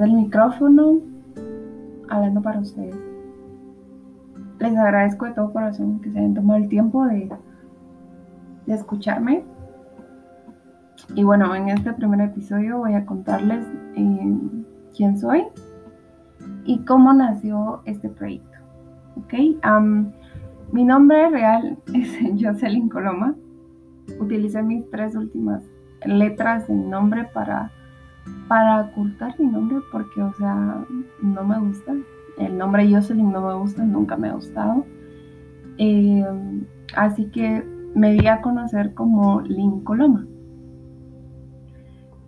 del micrófono, hablando para ustedes. Les agradezco de todo corazón que se hayan tomado el tiempo de, escucharme. Y bueno, en este primer episodio voy a contarles eh, quién soy y cómo nació este proyecto. ¿Ok? mi nombre real es Jocelyn Coloma utilicé mis tres últimas letras de mi nombre para, para ocultar mi nombre porque, o sea, no me gusta. El nombre Jocelyn no me gusta, nunca me ha gustado. Eh, así que me di a conocer como Lynn Coloma.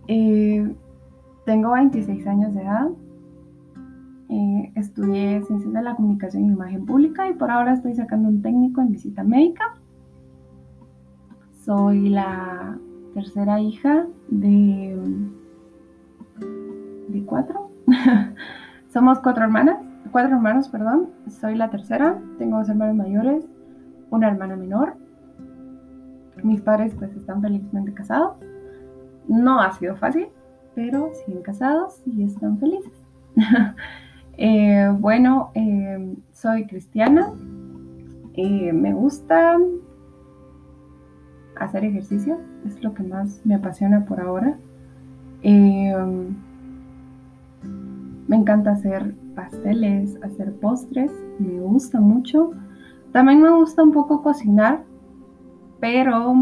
Eh, tengo 26 años de edad. Eh, estudié Ciencias de la Comunicación y Imagen Pública y por ahora estoy sacando un técnico en visita médica. Soy la tercera hija de, Somos cuatro hermanas, cuatro hermanos, perdón. Soy la tercera. Tengo dos hermanos mayores, una hermana menor. Mis padres pues están felizmente casados. No ha sido fácil, pero siguen casados y están felices. Eh, bueno, eh, soy cristiana. Eh, me gusta hacer ejercicio, es lo que más me apasiona por ahora. Em, me encanta hacer pasteles, hacer postres, me gusta mucho. También me gusta un poco cocinar, pero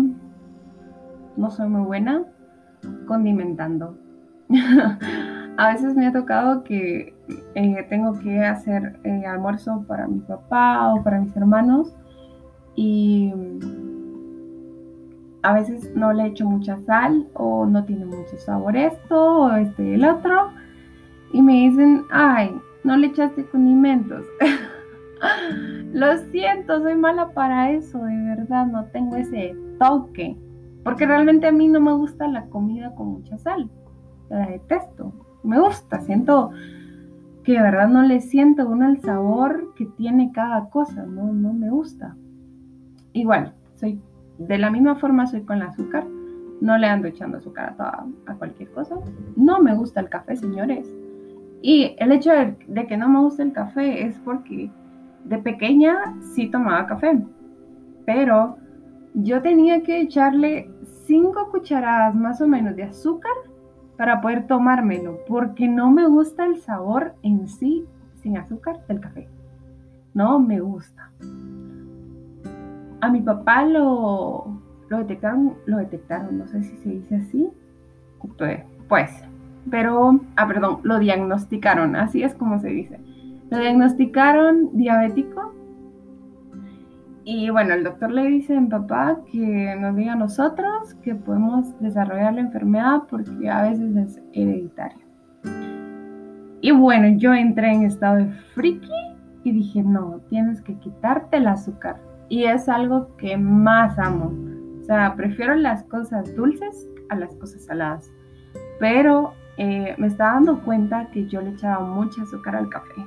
no soy muy buena condimentando. a veces me ha tocado que eh, tengo que hacer eh, almuerzo para mi papá o para mis hermanos y a veces no le echo mucha sal o no tiene mucho sabor esto o este y el otro. Y me dicen, ay, no le echaste condimentos. Lo siento, soy mala para eso, de verdad, no tengo ese toque. Porque realmente a mí no me gusta la comida con mucha sal. La detesto. Me gusta, siento que de verdad no le siento uno el sabor que tiene cada cosa, no, no me gusta. Igual, soy de la misma forma soy con el azúcar. No le ando echando azúcar a, a cualquier cosa. No me gusta el café, señores. Y el hecho de, que no me guste el café es porque de pequeña sí tomaba café. Pero yo tenía que echarle cinco cucharadas más o menos de azúcar para poder tomármelo, porque no me gusta el sabor en sí sin azúcar del café. No me gusta a mi papá lo, lo detectaron, lo detectaron, no sé si se dice así, pues, pues, pero, ah, perdón, lo diagnosticaron, así es como se dice. Lo diagnosticaron diabético y bueno, el doctor le dice a mi papá que nos diga a nosotros que podemos desarrollar la enfermedad porque a veces es hereditaria. Y bueno, yo entré en estado de friki y dije, no, tienes que quitarte el azúcar y es algo que más amo. O sea, prefiero las cosas dulces a las cosas saladas. Pero eh, me estaba dando cuenta que yo le echaba mucha azúcar al café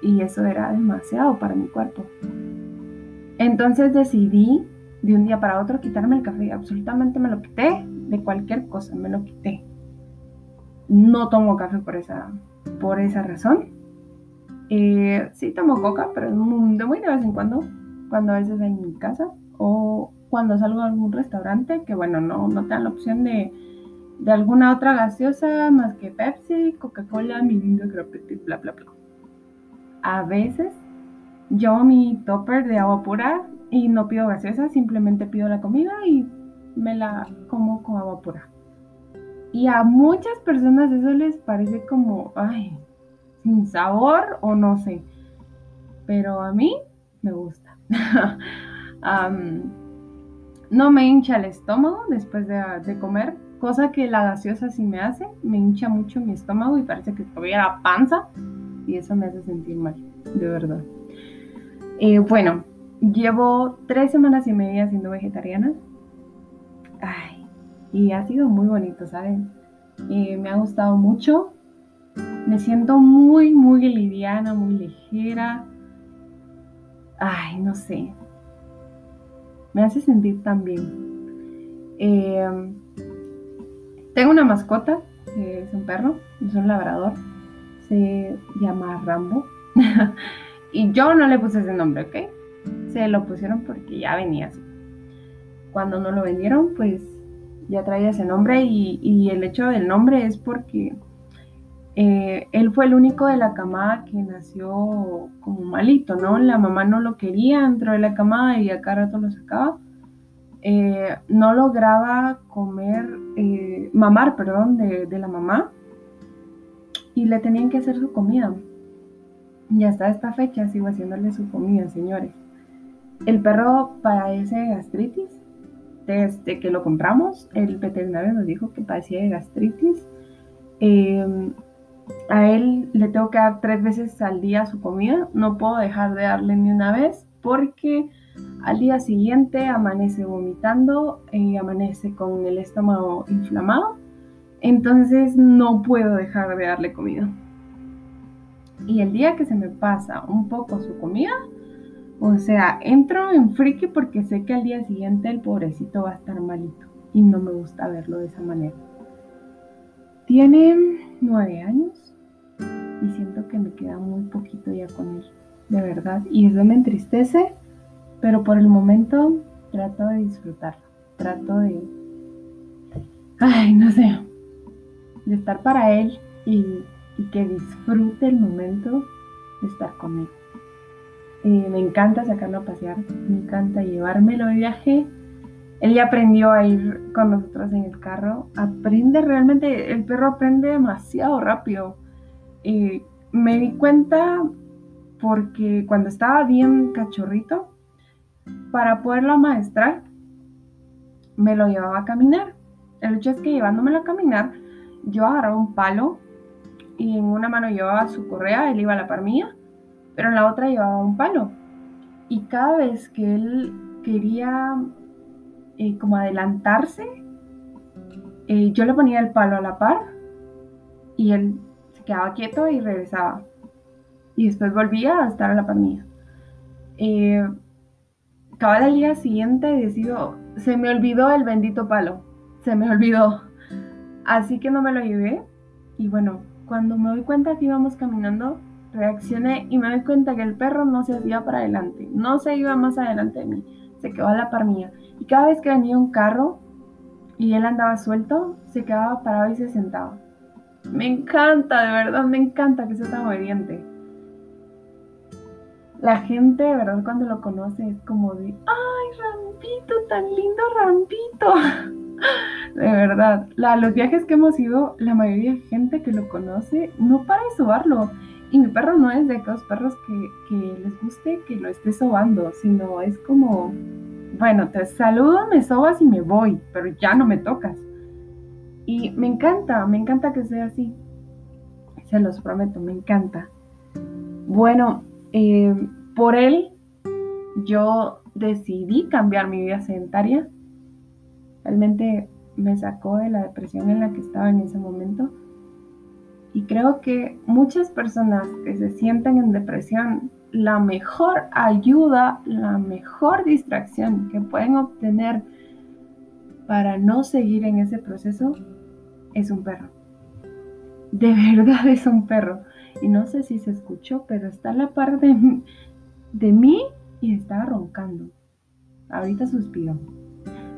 y eso era demasiado para mi cuerpo. Entonces decidí de un día para otro quitarme el café. Absolutamente me lo quité de cualquier cosa, me lo quité. No tomo café por esa, por esa razón. Eh, sí tomo coca, pero de muy de vez en cuando cuando a veces hay en mi casa o cuando salgo a algún restaurante que bueno, no, no te dan la opción de, de alguna otra gaseosa más que Pepsi, Coca-Cola, Mirinda, bla, bla, bla. A veces yo mi topper de agua pura y no pido gaseosa, simplemente pido la comida y me la como con agua pura. Y a muchas personas eso les parece como, ay, sin sabor o no sé. Pero a mí me gusta. no me hincha el estómago después de, comer, cosa que la gaseosa sí me hace. Me hincha mucho mi estómago y parece que la panza y eso me hace sentir mal, de verdad. Eh, bueno, llevo tres semanas y media siendo vegetariana. Ay, y ha sido muy bonito, ¿saben? Eh, me ha gustado mucho. Me siento muy, muy liviana, muy ligera ay, no sé, me hace sentir tan bien. Em, tengo una mascota, es un perro, es un labrador, se llama Rambo. y yo no le puse ese nombre, ¿ok? Se lo pusieron porque ya venía así. Cuando no lo vendieron, pues ya traía ese nombre y, el hecho del nombre es porque eh, él fue el único de la camada que nació como malito, ¿no? La mamá no lo quería dentro de la camada y acá rato lo sacaba. Eh, no lograba comer, eh, mamar, perdón, de, de, la mamá y le tenían que hacer su comida. Y hasta esta fecha sigo haciéndole su comida, señores. El perro padece gastritis desde que lo compramos, el veterinario nos dijo que padecía de gastritis. Em, a él le tengo que dar tres veces al día su comida. No puedo dejar de darle ni una vez porque al día siguiente amanece vomitando, y amanece con el estómago inflamado. Entonces no puedo dejar de darle comida. Y el día que se me pasa un poco su comida, o sea, entro en friki porque sé que al día siguiente el pobrecito va a estar malito y no me gusta verlo de esa manera. Tiene nueve años y siento que me queda muy poquito ya con él, de verdad. Y eso me entristece, pero por el momento trato de disfrutarlo, trato de, ay, no sé, de estar para él y, que disfrute el momento de estar conmigo. Eh, me encanta sacarlo a pasear, me encanta llevármelo de viaje. Él ya aprendió a ir con nosotros en el carro. Aprende realmente, el perro aprende demasiado rápido. Eh, me di cuenta porque cuando estaba bien cachorrito, para poderlo amaestrar, me lo llevaba a caminar. El hecho es que llevándomelo a caminar, yo agarraba un palo y en una mano llevaba su correa, él iba a la par mía pero en la otra llevaba un palo. Y cada vez que él quería eh, como adelantarse, eh, yo le ponía el palo a la par y él se quedaba quieto y regresaba. Y después volvía a estar a la par mía. Eh, el día siguiente decido, se me olvidó el bendito palo, se me olvidó. Así que no me lo llevé. Y bueno, cuando me doy cuenta que íbamos caminando, Reaccioné y me doy cuenta que el perro no se hacía para adelante, no se iba más adelante de mí, se quedó a la par mía. Y cada vez que venía un carro y él andaba suelto, se quedaba parado y se sentaba. Me encanta, de verdad, me encanta que sea tan obediente. La gente, de verdad, cuando lo conoce es como de, ¡ay, Rampito, tan lindo Rampito! De verdad, los viajes que hemos ido, la mayoría de gente que lo conoce no para de sobarlo. Y mi perro no es de aquellos perros que, les guste que lo esté sobando, sino es como, bueno, te saludo, me sobas y me voy, pero ya no me tocas. Y me encanta, me encanta que sea así. Se los prometo, me encanta. Bueno, eh, por él yo decidí cambiar mi vida sedentaria. Realmente me sacó de la depresión en la que estaba en ese momento y creo que muchas personas que se sienten en depresión, la mejor ayuda, la mejor distracción que pueden obtener para no seguir en ese proceso es un perro. De verdad es un perro. Y no sé si se escuchó, pero está la par de, de mí y estaba roncando. Ahorita suspiro.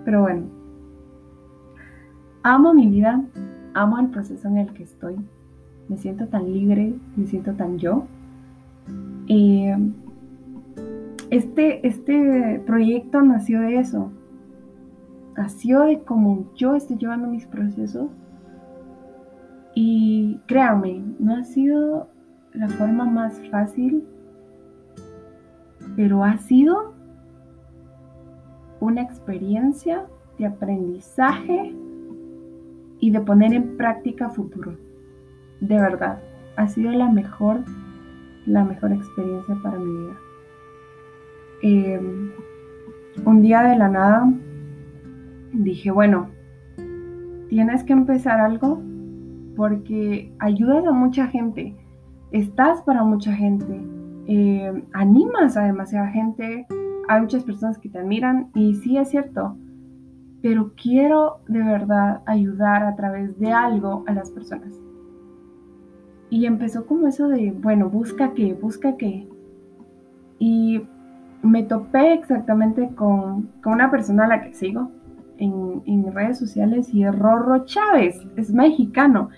Pero bueno, amo mi vida, amo el proceso en el que estoy me siento tan libre, me siento tan yo. este, este proyecto nació de eso, nació de cómo yo estoy llevando mis procesos y créanme, no ha sido la forma más fácil, pero ha sido una experiencia de aprendizaje y de poner en práctica futuro de verdad, ha sido la mejor, la mejor experiencia para mi vida. Em, un día de la nada dije, bueno, tienes que empezar algo porque ayudas a mucha gente, estás para mucha gente, em, animas a demasiada gente, hay muchas personas que te admiran y sí es cierto, pero quiero de verdad ayudar a través de algo a las personas. Y empezó como eso de, bueno, busca qué, busca qué. Y me topé exactamente con, una persona a la que sigo en, redes sociales y es Rorro Chávez, es mexicano.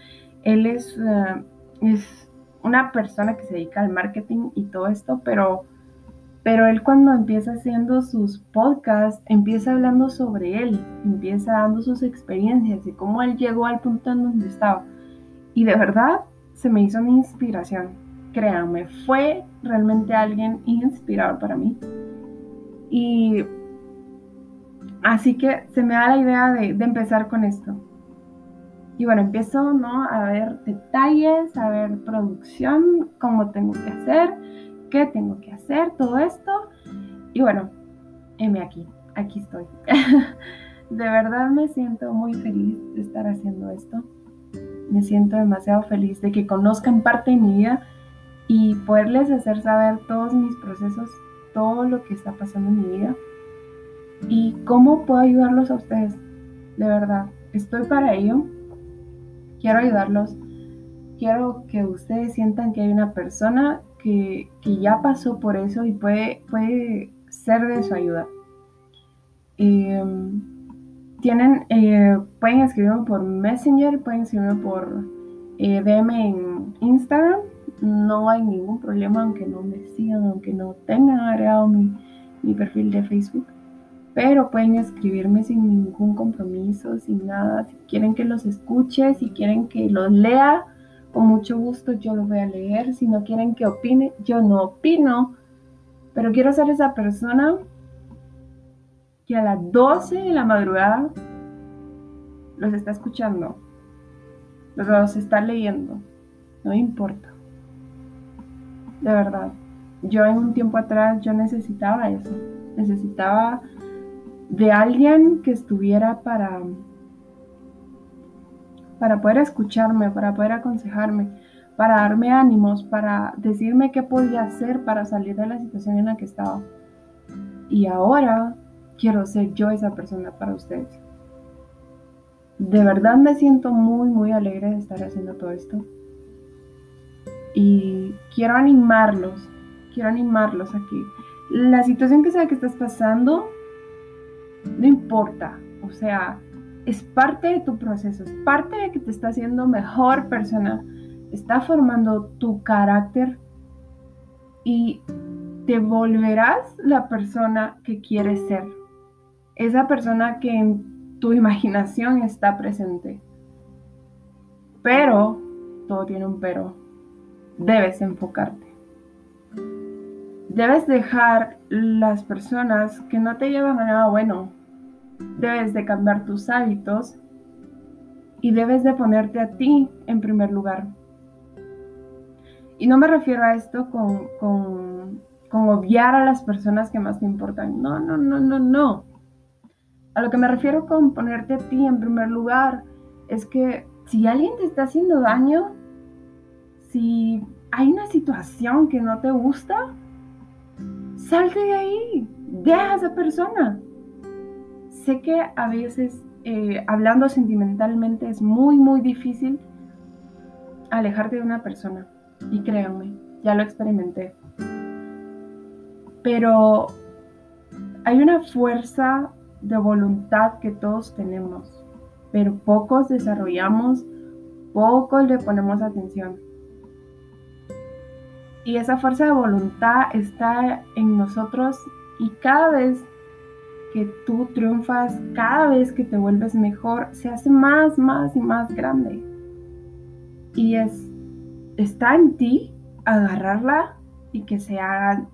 Él es, eh, es una persona que se dedica al marketing y todo esto, pero pero él cuando empieza haciendo sus podcasts, empieza hablando sobre él, empieza dando sus experiencias y cómo él llegó al punto en donde estaba. Y de verdad se me hizo una inspiración. Créanme, fue realmente alguien inspirador para mí. Y así que se me da la idea de, de empezar con esto. Y bueno, empiezo ¿no? a ver detalles, a ver producción, cómo tengo que hacer qué tengo que hacer, todo esto. Y bueno, heme aquí, aquí estoy. de verdad me siento muy feliz de estar haciendo esto. Me siento demasiado feliz de que conozcan parte de mi vida y poderles hacer saber todos mis procesos, todo lo que está pasando en mi vida y cómo puedo ayudarlos a ustedes. De verdad, estoy para ello. Quiero ayudarlos. Quiero que ustedes sientan que hay una persona que, ya pasó por eso y puede, puede ser de su ayuda. Em, tienen, eh, pueden escribirme por Messenger, pueden escribirme por eh, DM en Instagram. No hay ningún problema, aunque no me sigan, aunque no tengan agregado mi, mi perfil de Facebook. Pero pueden escribirme sin ningún compromiso, sin nada. Si quieren que los escuche, si quieren que los lea, con mucho gusto yo lo voy a leer. Si no quieren que opine, yo no opino. Pero quiero ser esa persona que a las 12 de la madrugada los está escuchando, los está leyendo. No importa. De verdad. Yo en un tiempo atrás yo necesitaba eso. Necesitaba de alguien que estuviera para para poder escucharme, para poder aconsejarme, para darme ánimos, para decirme qué podía hacer para salir de la situación en la que estaba. Y ahora quiero ser yo esa persona para ustedes. De verdad me siento muy, muy alegre de estar haciendo todo esto. Y quiero animarlos, quiero animarlos aquí. La situación que sea que estás pasando, no importa. O sea, es parte de tu proceso, es parte de que te está haciendo mejor persona, está formando tu carácter y te volverás la persona que quieres ser, esa persona que en tu imaginación está presente. Pero, todo tiene un pero, debes enfocarte. Debes dejar las personas que no te llevan a nada bueno, debes de cambiar tus hábitos y debes de ponerte a ti en primer lugar. Y no me refiero a esto con, con, con obviar a las personas que más te importan. No, no, no, no, no. A lo que me refiero con ponerte a ti en primer lugar es que si alguien te está haciendo daño, si hay una situación que no te gusta, salte de ahí, deja a esa persona sé que a veces, eh, hablando sentimentalmente, es muy, muy difícil alejarte de una persona. Y créanme, ya lo experimenté. Pero hay una fuerza de voluntad que todos tenemos, pero pocos desarrollamos, pocos le ponemos atención. Y esa fuerza de voluntad está en nosotros y cada vez que tú triunfas cada vez que te vuelves mejor, se hace más, más y más grande. Y es, está en ti agarrarla y que se haga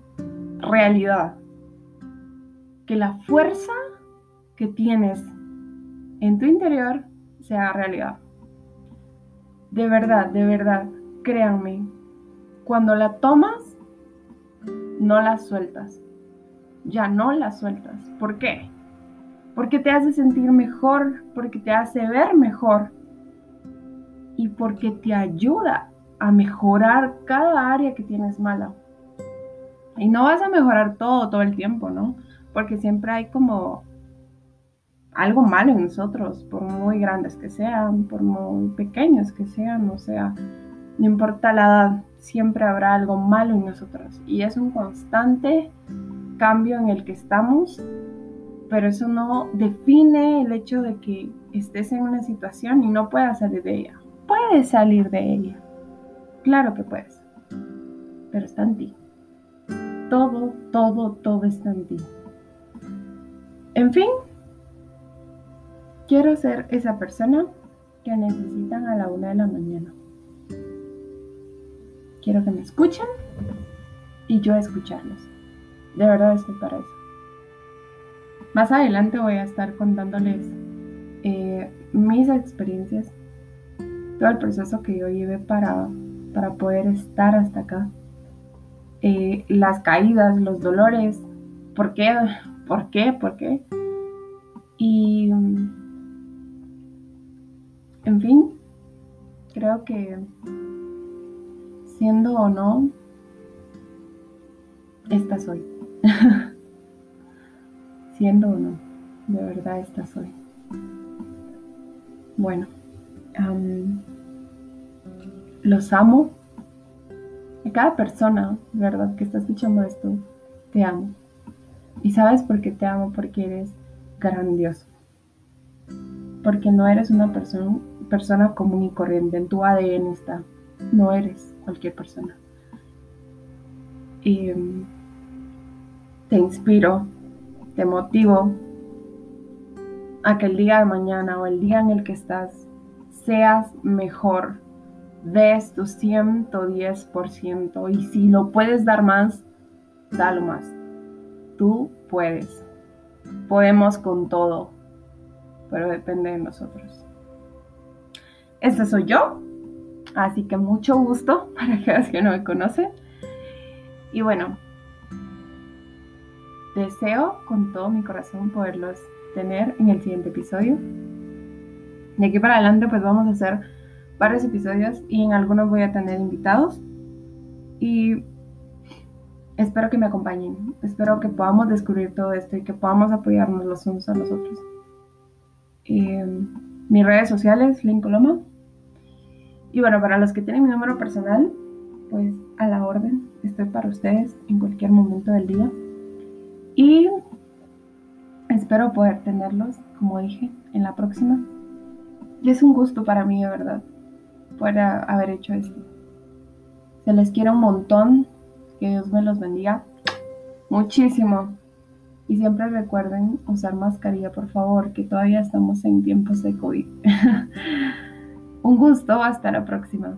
realidad. Que la fuerza que tienes en tu interior sea realidad. De verdad, de verdad, créanme, cuando la tomas, no la sueltas ya no la sueltas. ¿Por qué? Porque te hace sentir mejor, porque te hace ver mejor y porque te ayuda a mejorar cada área que tienes mala. Y no vas a mejorar todo, todo el tiempo, ¿no? Porque siempre hay como algo malo en nosotros, por muy grandes que sean, por muy pequeños que sean, o sea, no importa la edad, siempre habrá algo malo en nosotros. Y es un constante cambio en el que estamos, pero eso no define el hecho de que estés en una situación y no puedas salir de ella. Puedes salir de ella. Claro que puedes. Pero está en ti. Todo, todo, todo está en ti. En fin, quiero ser esa persona que necesitan a la una de la mañana. Quiero que me escuchen y yo escucharlos. De verdad estoy para eso. Más adelante voy a estar contándoles eh, mis experiencias, todo el proceso que yo llevé para, para poder estar hasta acá. Eh, las caídas, los dolores, ¿por qué? ¿Por qué? ¿Por qué? Y, en fin, creo que siendo o no, esta soy. siendo o no, de verdad esta soy. Bueno, los amo. A cada persona, ¿verdad? Que está escuchando esto, te amo. ¿Y sabes por qué te amo? Porque eres grandioso. Porque no eres una persona, persona común y corriente. En tu ADN está. No eres cualquier persona. Y mm, te inspiro, te motivo a que el día de mañana o el día en el que estás seas mejor, des tu 110% y si lo puedes dar más, dalo más. Tú puedes. Podemos con todo, pero depende de nosotros. Este soy yo, así que mucho gusto para aquellos que no me conocen. Y bueno, deseo con todo mi corazón poderlos tener en el siguiente episodio. De aquí para adelante pues vamos a hacer varios episodios y en algunos voy a tener invitados. Y espero que me acompañen. Espero que podamos descubrir todo esto y que podamos apoyarnos los unos a los otros. mis redes sociales, Link Coloma. Y bueno, para los que tienen mi número personal, pues a la orden. Estoy para ustedes en cualquier momento del día. Y espero poder tenerlos, como dije, en la próxima. Y es un gusto para mí, de verdad, poder haber hecho esto. Se les quiere un montón. Que Dios me los bendiga muchísimo. Y siempre recuerden usar mascarilla, por favor, que todavía estamos en tiempos de COVID. un gusto. Hasta la próxima.